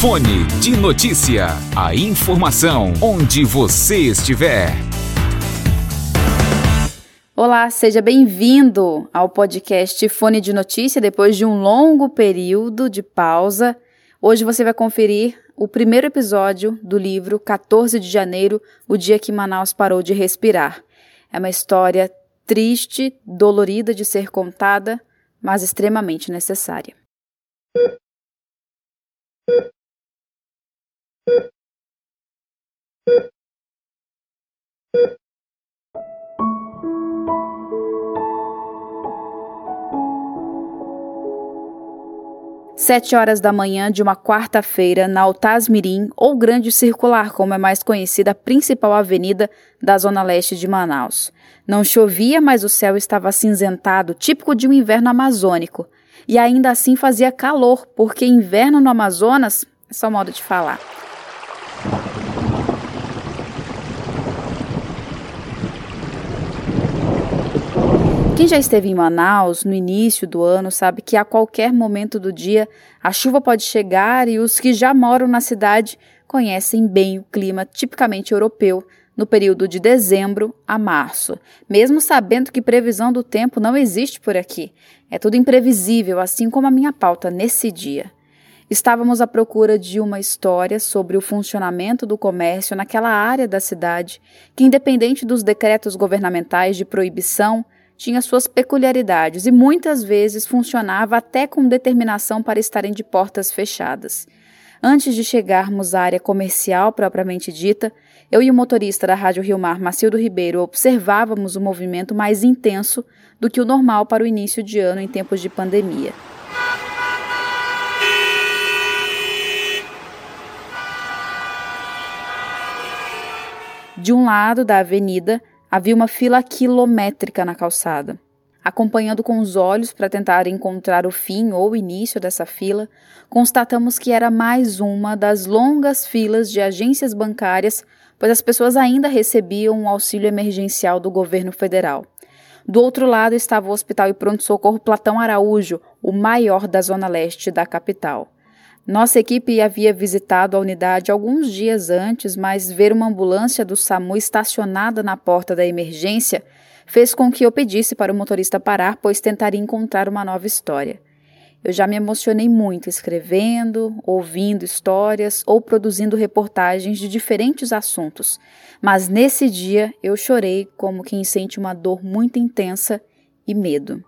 Fone de Notícia. A informação onde você estiver. Olá, seja bem-vindo ao podcast Fone de Notícia depois de um longo período de pausa. Hoje você vai conferir o primeiro episódio do livro 14 de janeiro, o dia que Manaus parou de respirar. É uma história triste, dolorida de ser contada, mas extremamente necessária. Sete horas da manhã de uma quarta-feira na Altasmirim, ou Grande Circular, como é mais conhecida a principal avenida da zona leste de Manaus. Não chovia, mas o céu estava acinzentado, típico de um inverno amazônico. E ainda assim fazia calor, porque inverno no Amazonas é só modo de falar. Quem já esteve em Manaus no início do ano sabe que a qualquer momento do dia a chuva pode chegar e os que já moram na cidade conhecem bem o clima tipicamente europeu no período de dezembro a março, mesmo sabendo que previsão do tempo não existe por aqui. É tudo imprevisível, assim como a minha pauta nesse dia. Estávamos à procura de uma história sobre o funcionamento do comércio naquela área da cidade que, independente dos decretos governamentais de proibição, tinha suas peculiaridades e muitas vezes funcionava até com determinação para estarem de portas fechadas. Antes de chegarmos à área comercial propriamente dita, eu e o motorista da Rádio Rio Mar, Macildo Ribeiro, observávamos o movimento mais intenso do que o normal para o início de ano em tempos de pandemia. De um lado da avenida, Havia uma fila quilométrica na calçada. Acompanhando com os olhos para tentar encontrar o fim ou o início dessa fila, constatamos que era mais uma das longas filas de agências bancárias, pois as pessoas ainda recebiam um auxílio emergencial do governo federal. Do outro lado estava o Hospital e Pronto-Socorro Platão Araújo, o maior da zona leste da capital. Nossa equipe havia visitado a unidade alguns dias antes, mas ver uma ambulância do SAMU estacionada na porta da emergência fez com que eu pedisse para o motorista parar, pois tentaria encontrar uma nova história. Eu já me emocionei muito escrevendo, ouvindo histórias ou produzindo reportagens de diferentes assuntos, mas nesse dia eu chorei como quem sente uma dor muito intensa e medo.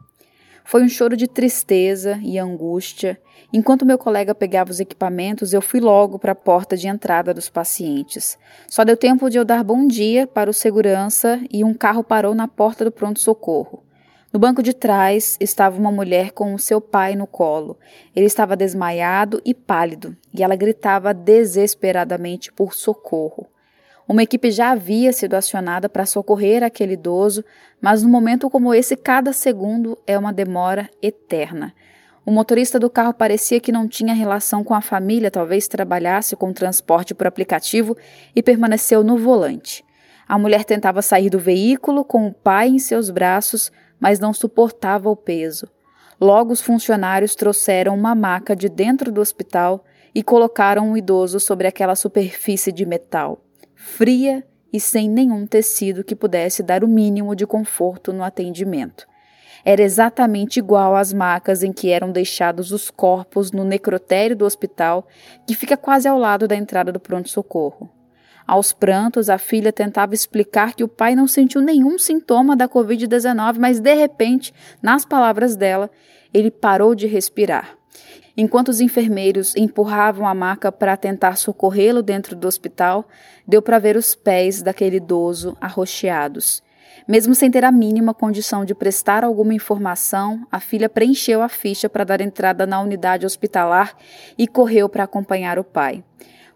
Foi um choro de tristeza e angústia. Enquanto meu colega pegava os equipamentos, eu fui logo para a porta de entrada dos pacientes. Só deu tempo de eu dar bom dia para o segurança e um carro parou na porta do pronto-socorro. No banco de trás estava uma mulher com o seu pai no colo. Ele estava desmaiado e pálido, e ela gritava desesperadamente por socorro. Uma equipe já havia sido acionada para socorrer aquele idoso, mas num momento como esse, cada segundo é uma demora eterna. O motorista do carro parecia que não tinha relação com a família, talvez trabalhasse com transporte por aplicativo e permaneceu no volante. A mulher tentava sair do veículo com o pai em seus braços, mas não suportava o peso. Logo, os funcionários trouxeram uma maca de dentro do hospital e colocaram o idoso sobre aquela superfície de metal fria e sem nenhum tecido que pudesse dar o mínimo de conforto no atendimento. Era exatamente igual às macas em que eram deixados os corpos no necrotério do hospital, que fica quase ao lado da entrada do pronto-socorro. Aos prantos, a filha tentava explicar que o pai não sentiu nenhum sintoma da Covid-19, mas de repente, nas palavras dela, ele parou de respirar. Enquanto os enfermeiros empurravam a maca para tentar socorrê-lo dentro do hospital, deu para ver os pés daquele idoso arroxeados. Mesmo sem ter a mínima condição de prestar alguma informação, a filha preencheu a ficha para dar entrada na unidade hospitalar e correu para acompanhar o pai.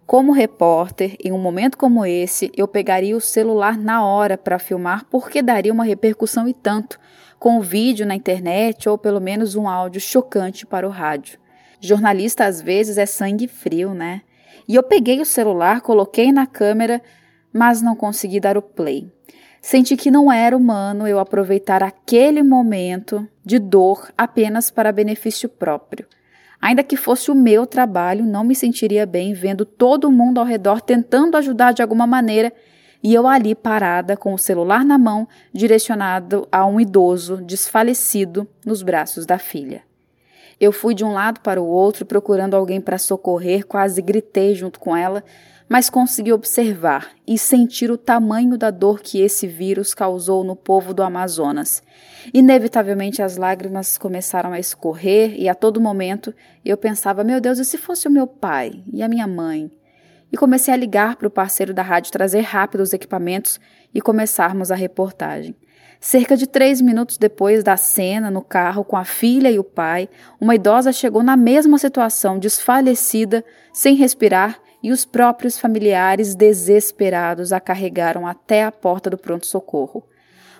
Como repórter, em um momento como esse, eu pegaria o celular na hora para filmar porque daria uma repercussão e tanto, com o vídeo na internet ou pelo menos um áudio chocante para o rádio. Jornalista às vezes é sangue frio, né? E eu peguei o celular, coloquei na câmera, mas não consegui dar o play. Senti que não era humano eu aproveitar aquele momento de dor apenas para benefício próprio. Ainda que fosse o meu trabalho, não me sentiria bem vendo todo mundo ao redor tentando ajudar de alguma maneira e eu ali parada com o celular na mão, direcionado a um idoso desfalecido nos braços da filha. Eu fui de um lado para o outro procurando alguém para socorrer, quase gritei junto com ela, mas consegui observar e sentir o tamanho da dor que esse vírus causou no povo do Amazonas. Inevitavelmente as lágrimas começaram a escorrer e a todo momento eu pensava: meu Deus, e se fosse o meu pai e a minha mãe? E comecei a ligar para o parceiro da rádio trazer rápido os equipamentos e começarmos a reportagem. Cerca de três minutos depois da cena, no carro com a filha e o pai, uma idosa chegou na mesma situação, desfalecida, sem respirar e os próprios familiares, desesperados, a carregaram até a porta do pronto-socorro.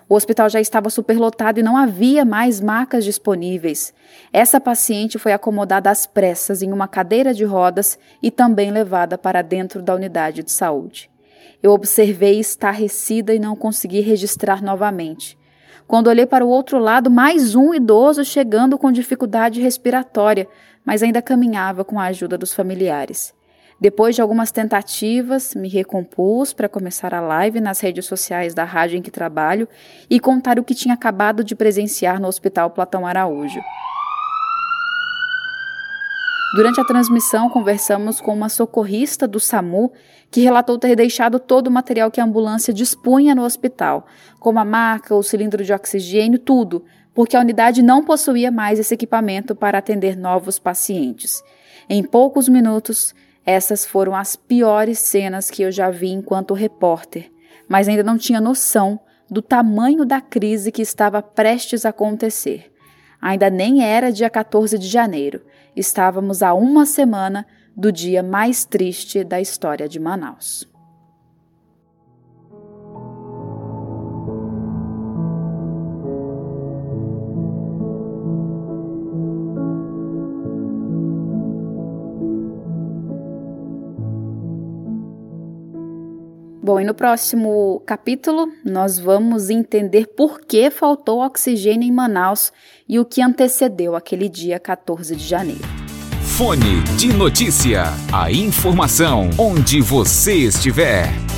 O hospital já estava superlotado e não havia mais macas disponíveis. Essa paciente foi acomodada às pressas em uma cadeira de rodas e também levada para dentro da unidade de saúde. Eu observei estarrecida e não consegui registrar novamente. Quando olhei para o outro lado, mais um idoso chegando com dificuldade respiratória, mas ainda caminhava com a ajuda dos familiares. Depois de algumas tentativas, me recompus para começar a live nas redes sociais da rádio em que trabalho e contar o que tinha acabado de presenciar no Hospital Platão Araújo. Durante a transmissão, conversamos com uma socorrista do SAMU que relatou ter deixado todo o material que a ambulância dispunha no hospital, como a maca, o cilindro de oxigênio, tudo, porque a unidade não possuía mais esse equipamento para atender novos pacientes. Em poucos minutos, essas foram as piores cenas que eu já vi enquanto repórter, mas ainda não tinha noção do tamanho da crise que estava prestes a acontecer. Ainda nem era dia 14 de janeiro, estávamos a uma semana do dia mais triste da história de Manaus. Bom, e no próximo capítulo nós vamos entender por que faltou oxigênio em Manaus e o que antecedeu aquele dia 14 de janeiro. Fone de notícia. A informação onde você estiver.